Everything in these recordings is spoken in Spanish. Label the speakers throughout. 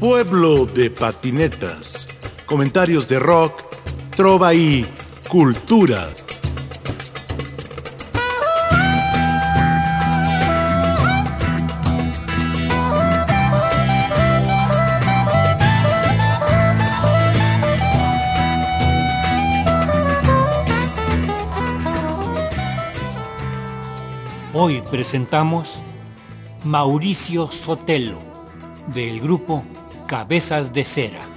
Speaker 1: Pueblo de patinetas. Comentarios de rock, trova y cultura.
Speaker 2: Hoy presentamos Mauricio Sotelo, del grupo Cabezas de Cera.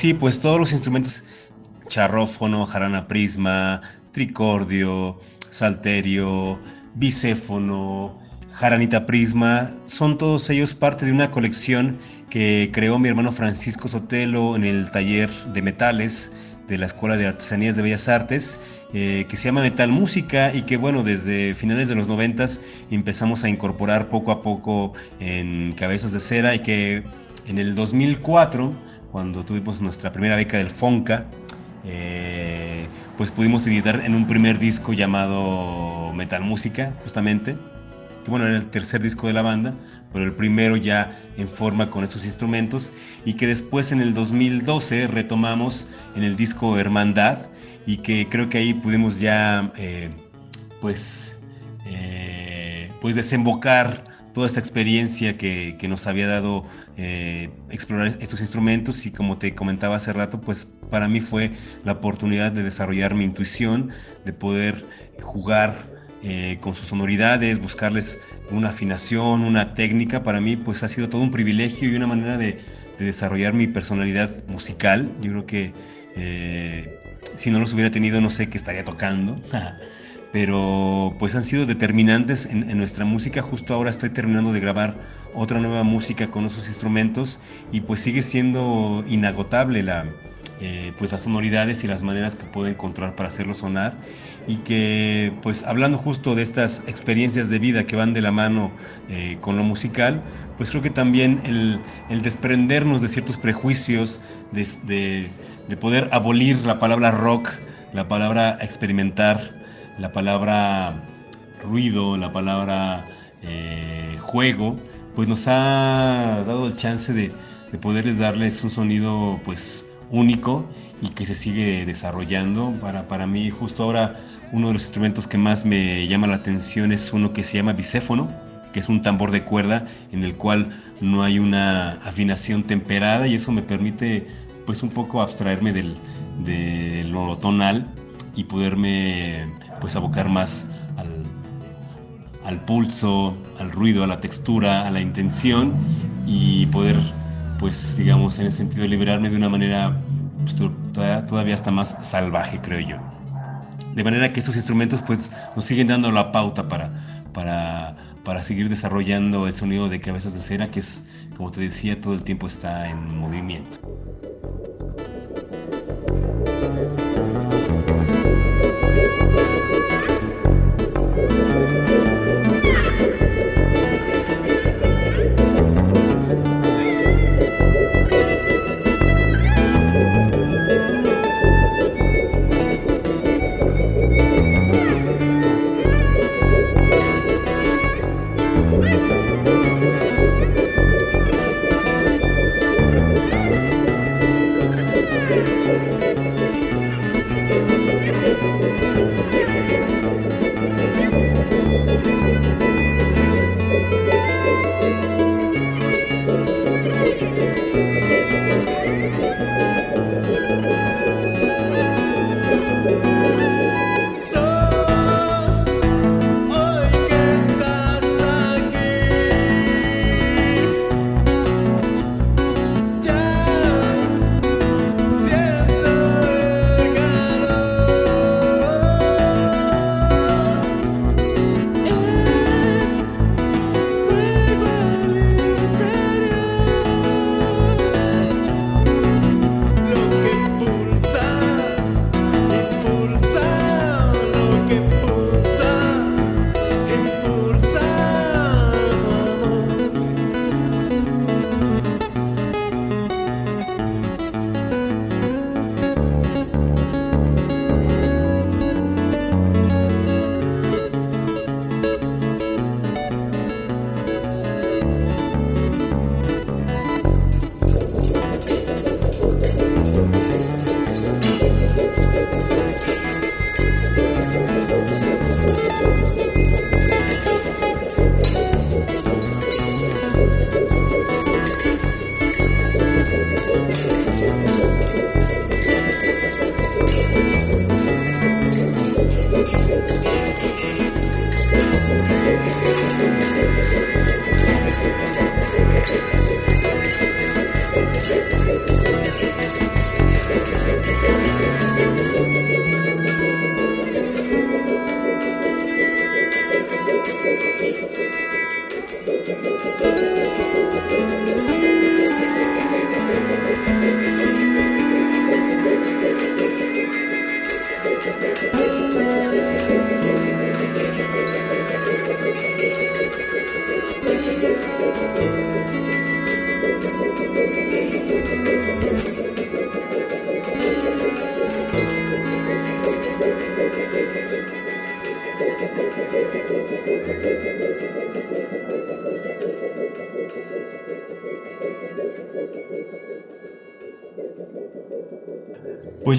Speaker 3: Sí, pues todos los instrumentos, charrófono, jarana prisma, tricordio, salterio, bicéfono, jaranita prisma, son todos ellos parte de una colección que creó mi hermano Francisco Sotelo en el taller de metales de la Escuela de Artesanías de Bellas Artes, eh, que se llama Metal Música y que bueno, desde finales de los noventas empezamos a incorporar poco a poco en cabezas de cera y que en el 2004 cuando tuvimos nuestra primera beca del FONCA, eh, pues pudimos editar en un primer disco llamado Metal Música, justamente, que bueno, era el tercer disco de la banda, pero el primero ya en forma con esos instrumentos, y que después en el 2012 retomamos en el disco Hermandad, y que creo que ahí pudimos ya, eh, pues, eh, pues desembocar toda esta experiencia que, nos había dado eh, explorar estos instrumentos y como te comentaba hace rato, pues para mí fue la oportunidad de desarrollar mi intuición, de poder jugar eh, con sus sonoridades, buscarles una afinación, una técnica, para mí pues ha sido todo un privilegio y una manera de, desarrollar mi personalidad musical. Yo creo que eh, si no los hubiera tenido no sé qué estaría tocando. pero pues han sido determinantes en, nuestra música. Justo ahora estoy terminando de grabar otra nueva música con esos instrumentos y pues sigue siendo inagotable la, eh, pues las sonoridades y las maneras que puedo encontrar para hacerlo sonar y que pues hablando justo de estas experiencias de vida que van de la mano eh, con lo musical, pues creo que también el, desprendernos de ciertos prejuicios, de, de poder abolir la palabra rock, la palabra experimentar, la palabra ruido, la palabra eh, juego, pues nos ha dado el chance de, de poderles darles un sonido pues único y que se sigue desarrollando. Para, para mí justo ahora uno de los instrumentos que más me llama la atención es uno que se llama bicéfono, que es un tambor de cuerda en el cual no hay una afinación temperada y eso me permite pues un poco abstraerme del, de lo tonal y poderme pues abocar más al, al pulso, al ruido, a la textura, a la intención y poder pues digamos en ese sentido liberarme de una manera pues, todavía, hasta más salvaje creo yo. De manera que estos instrumentos pues nos siguen dando la pauta para, para, para seguir desarrollando el sonido de cabezas de cera que es, como te decía, todo el tiempo está en movimiento.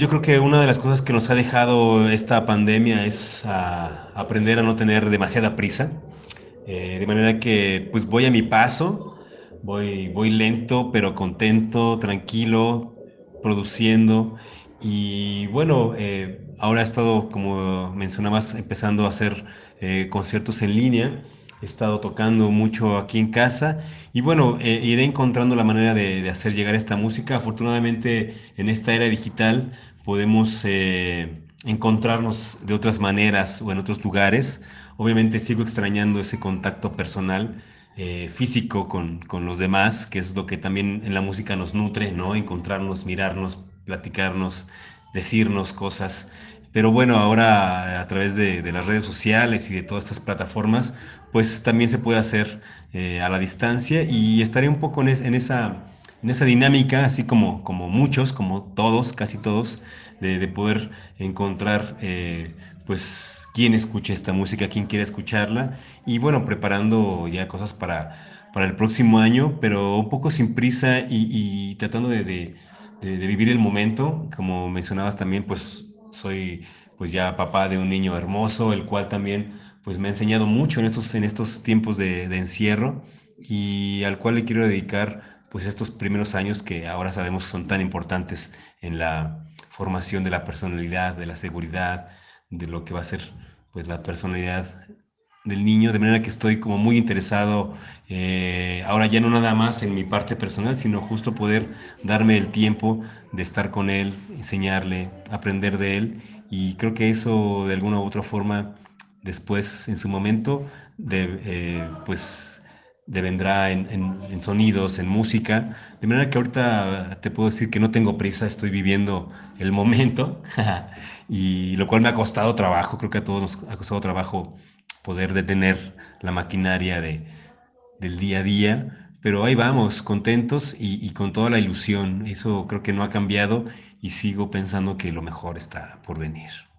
Speaker 3: Yo creo que una de las cosas que nos ha dejado esta pandemia es aprender a no tener demasiada prisa. Eh, de manera que pues voy a mi paso, voy, voy lento, pero contento, tranquilo, produciendo. Y bueno, eh, ahora he estado, como mencionabas, empezando a hacer eh, conciertos en línea. He estado tocando mucho aquí en casa y bueno, eh, iré encontrando la manera de, hacer llegar esta música. Afortunadamente en esta era digital podemos eh, encontrarnos de otras maneras o en otros lugares. Obviamente sigo extrañando ese contacto personal, eh, físico con, con, los demás, que es lo que también en la música nos nutre, ¿no? Encontrarnos, mirarnos, platicarnos, decirnos cosas. Pero bueno, ahora a través de, las redes sociales y de todas estas plataformas, pues también se puede hacer eh, a la distancia y estaré un poco en, esa, en esa dinámica, así como, como muchos, como todos, casi todos, de, poder encontrar eh, pues quién escucha esta música, quién quiere escucharla. Y bueno, preparando ya cosas para, para el próximo año, pero un poco sin prisa y, tratando de, de, de, vivir el momento, como mencionabas también, pues soy pues ya papá de un niño hermoso, el cual también pues me ha enseñado mucho en estos, en estos tiempos de, encierro y al cual le quiero dedicar pues estos primeros años que ahora sabemos son tan importantes en la formación de la personalidad, de la seguridad, de lo que va a ser pues la personalidad del niño, de manera que estoy como muy interesado eh, ahora ya no nada más en mi parte personal, sino justo poder darme el tiempo de estar con él, enseñarle, aprender de él. Y creo que eso de alguna u otra forma después en su momento de, eh, pues devendrá en, en, sonidos, en música, de manera que ahorita te puedo decir que no tengo prisa, estoy viviendo el momento. Y lo cual me ha costado trabajo, creo que a todos nos ha costado trabajo poder detener la maquinaria de, del día a día, pero ahí vamos, contentos y, y con toda la ilusión, eso creo que no ha cambiado y sigo pensando que lo mejor está por venir.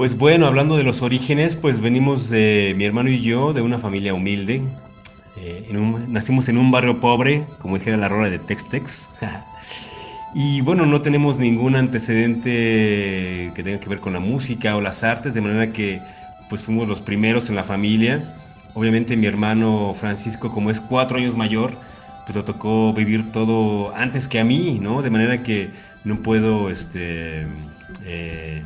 Speaker 3: Pues bueno, hablando de los orígenes, pues venimos de mi hermano y yo de una familia humilde. Eh, nacimos en un barrio pobre, como dijera la rola de Tex-Tex. y bueno, no tenemos ningún antecedente que tenga que ver con la música o las artes, de manera que pues fuimos los primeros en la familia. Obviamente mi hermano Francisco, como es cuatro años mayor, pues le tocó vivir todo antes que a mí, ¿no? De manera que no puedo, este... Eh,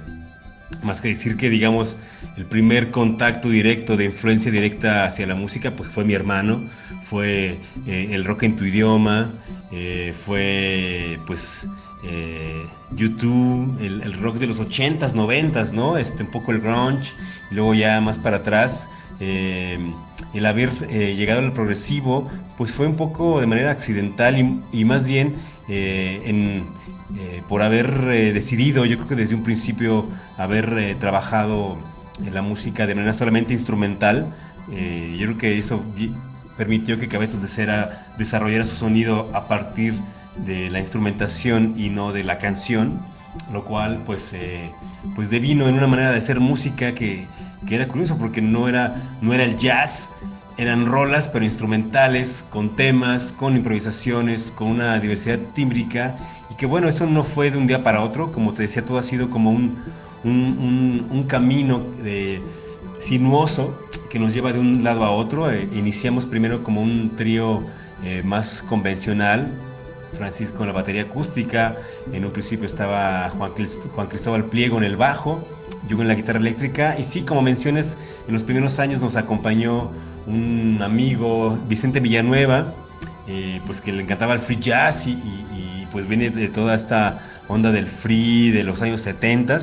Speaker 3: más que decir que, digamos, el primer contacto directo de influencia directa hacia la música, pues fue mi hermano, fue eh, el rock en tu idioma, eh, fue, pues, eh, YouTube, el, rock de los 80s, 90s, ¿no? Este, un poco el grunge, y luego ya más para atrás. El haber llegado al progresivo, pues fue un poco de manera accidental y, más bien por haber decidido, yo creo que desde un principio, haber trabajado en la música de manera solamente instrumental. yo creo que eso permitió que Cabezas de Cera desarrollara su sonido a partir de la instrumentación y no de la canción, lo cual pues, eh, pues devino en una manera de hacer música que, que, era curioso porque no era, no era el jazz, eran rolas pero instrumentales, con temas, con improvisaciones, con una diversidad tímbrica y que bueno, eso no fue de un día para otro, como te decía, todo ha sido como un, un, un, camino de, sinuoso que nos lleva de un lado a otro. Eh, iniciamos primero como un trío eh, más convencional, Francisco en la batería acústica, en un principio estaba Juan, Juan Cristóbal Pliego en el bajo, yo en la guitarra eléctrica, y sí, como menciones, en los primeros años nos acompañó un amigo, Vicente Villanueva, eh, pues que le encantaba el free jazz y, pues viene de toda esta onda del free de los años 70,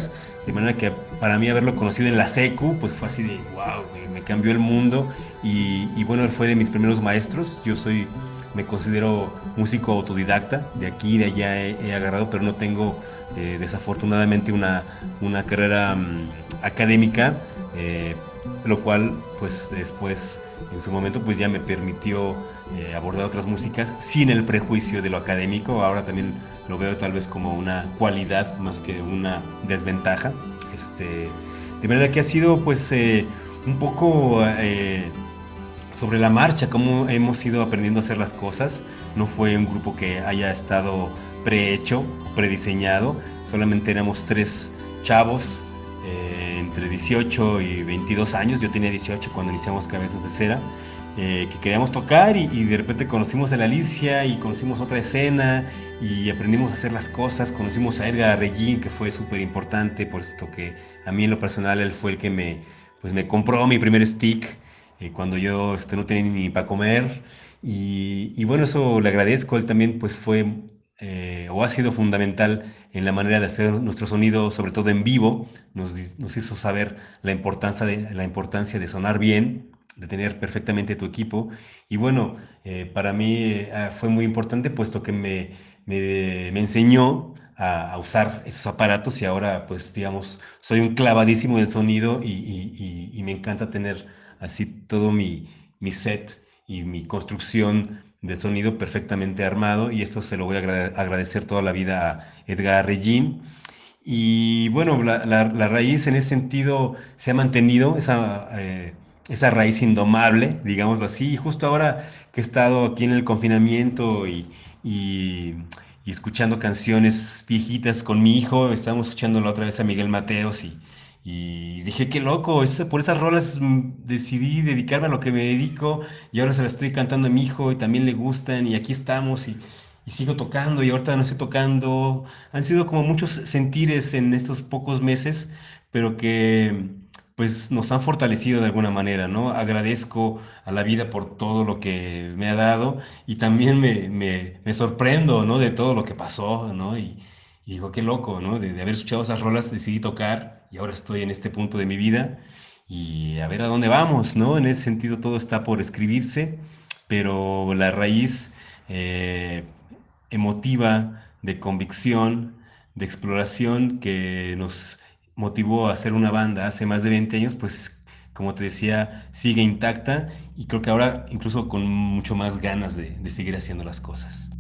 Speaker 3: de manera que para mí haberlo conocido en la SECU, pues fue así de, wow, me, cambió el mundo. Y, bueno, fue de mis primeros maestros, yo soy me considero músico autodidacta, de aquí de allá he, agarrado, pero no tengo eh, desafortunadamente una, una carrera mm, académica, eh, lo cual pues después en su momento pues ya me permitió eh, abordar otras músicas sin el prejuicio de lo académico, ahora también lo veo tal vez como una cualidad más que una desventaja, este, de manera que ha sido pues un poco sobre la marcha, cómo hemos ido aprendiendo a hacer las cosas. No fue un grupo que haya estado prehecho, prediseñado. Solamente éramos tres chavos eh, entre 18 y 22 años. Yo tenía 18 cuando iniciamos Cabezas de Cera. Eh, que queríamos tocar y, de repente conocimos a la Alicia y conocimos otra escena y aprendimos a hacer las cosas. Conocimos a Edgar Regín, que fue súper importante, puesto que a mí en lo personal él fue el que me, pues me compró mi primer stick eh, cuando yo este, no tenía ni para comer. Y, bueno, eso le agradezco. Él también pues fue eh, o ha sido fundamental en la manera de hacer nuestro sonido, sobre todo en vivo. Nos, nos hizo saber la importancia, de, la importancia de sonar bien, de tener perfectamente tu equipo. Y bueno, eh, para mí fue muy importante puesto que me, me, me enseñó a, usar esos aparatos y ahora pues digamos soy un clavadísimo del sonido y, y, y me encanta tener así todo mi, set y mi construcción de sonido perfectamente armado y esto se lo voy a agradecer toda la vida a Edgar Regín. Y bueno, la, raíz en ese sentido se ha mantenido, esa, eh, esa raíz indomable, digámoslo así. Y justo ahora que he estado aquí en el confinamiento y, y, escuchando canciones viejitas con mi hijo, estábamos escuchando la otra vez a Miguel Mateos y, y dije, qué loco, por esas rolas mm, decidí dedicarme a lo que me dedico y ahora se las estoy cantando a mi hijo y también le gustan y aquí estamos y, sigo tocando y ahorita no estoy tocando. Han sido como muchos sentires en estos pocos meses, pero que pues nos han fortalecido de alguna manera, ¿no? Agradezco a la vida por todo lo que me ha dado y también me, me, sorprendo, ¿no? De todo lo que pasó, ¿no? Y, y digo, qué loco, ¿no? De, haber escuchado esas rolas, decidí tocar y ahora estoy en este punto de mi vida y a ver a dónde vamos, ¿no? En ese sentido todo está por escribirse, pero la raíz eh, emotiva de convicción, de exploración que nos motivó a hacer una banda hace más de 20 años, pues como te decía, sigue intacta y creo que ahora incluso con mucho más ganas de seguir haciendo las cosas.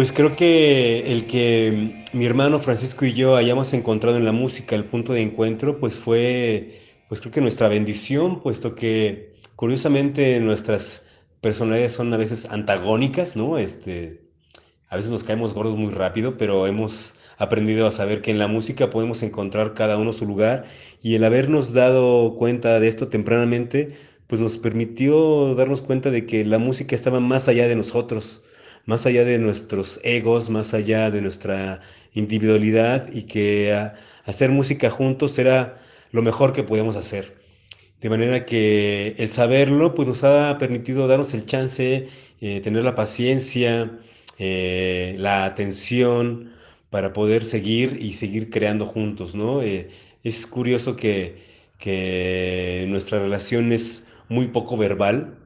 Speaker 3: Pues creo que el que mi hermano Francisco y yo hayamos encontrado en la música el punto de encuentro, pues fue, pues creo que nuestra bendición, puesto que curiosamente nuestras personalidades son a veces antagónicas, ¿no? Este, a veces nos caemos gordos muy rápido, pero hemos aprendido a saber que en la música podemos encontrar cada uno su lugar y el habernos dado cuenta de esto tempranamente, pues nos permitió darnos cuenta de que la música estaba más allá de nosotros, más allá de nuestros egos, más allá de nuestra individualidad y que hacer música juntos era lo mejor que podíamos hacer. De manera que el saberlo pues nos ha permitido darnos el chance, eh, tener la paciencia, eh, la atención, para poder seguir y seguir creando juntos, ¿no? Eh, es curioso que nuestra relación es muy poco verbal,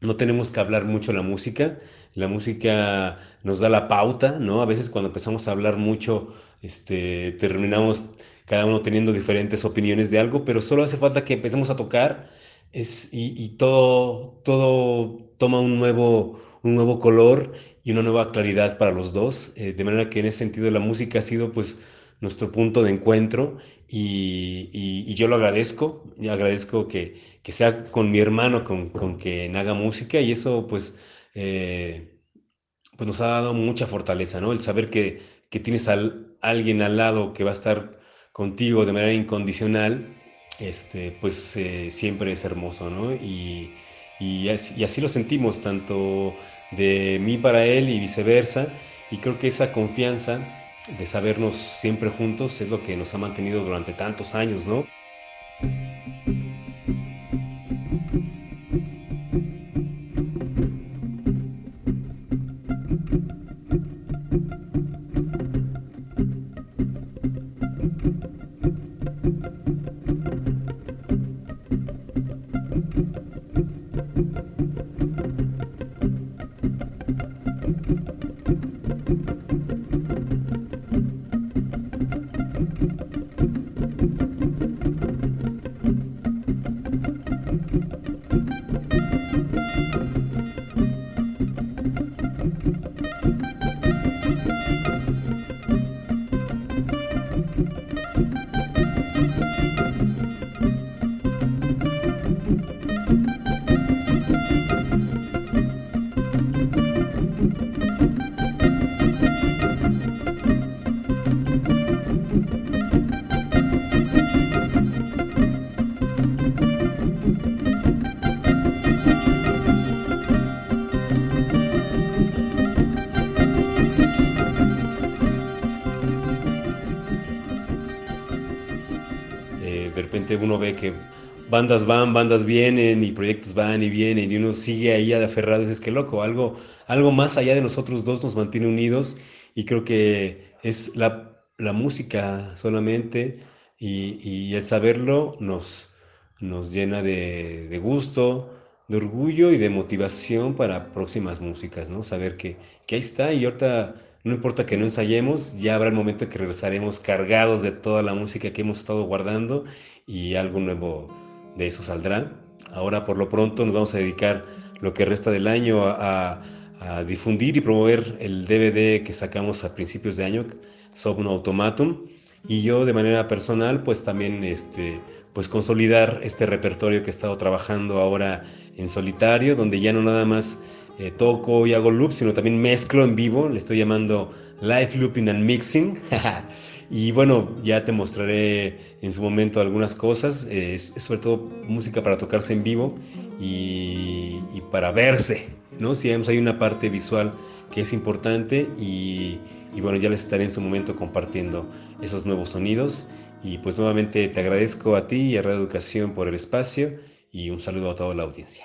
Speaker 3: no tenemos que hablar mucho la música, la música nos da la pauta, ¿no? A veces cuando empezamos a hablar mucho, este, terminamos cada uno teniendo diferentes opiniones de algo, pero solo hace falta que empecemos a tocar es, y, y todo, todo toma un nuevo, un nuevo color y una nueva claridad para los dos, eh, de manera que en ese sentido la música ha sido pues nuestro punto de encuentro y, yo lo agradezco, y agradezco que, sea con mi hermano con, con quien haga música y eso pues, eh, pues nos ha dado mucha fortaleza, ¿no? El saber que, tienes a alguien al lado que va a estar contigo de manera incondicional, este, pues eh, siempre es hermoso, ¿no? Y, y así, lo sentimos, tanto de mí para él y viceversa. Y creo que esa confianza de sabernos siempre juntos es lo que nos ha mantenido durante tantos años, ¿no? Uno ve que bandas van, bandas vienen y proyectos van y vienen y uno sigue ahí aferrado es que loco, algo, algo más allá de nosotros dos nos mantiene unidos y creo que es la, música solamente y, el saberlo nos, nos llena de, gusto, de orgullo y de motivación para próximas músicas, ¿no? Saber que, que ahí está y ahorita no importa que no ensayemos, ya habrá el momento que regresaremos cargados de toda la música que hemos estado guardando y algo nuevo de eso saldrá. Ahora por lo pronto nos vamos a dedicar lo que resta del año a, difundir y promover el DVD que sacamos a principios de año, Sopno Automatum, y yo de manera personal pues también este, pues consolidar este repertorio que he estado trabajando ahora en solitario, donde ya no nada más eh, toco y hago loops, sino también mezclo en vivo, le estoy llamando Live Looping and Mixing. Y bueno, ya te mostraré en su momento algunas cosas, es, sobre todo música para tocarse en vivo y, para verse, ¿no? Si hay una parte visual que es importante y, y bueno, ya les estaré en su momento compartiendo esos nuevos sonidos. Y pues nuevamente te agradezco a ti y a Radio Educación por el espacio y un saludo a toda la audiencia.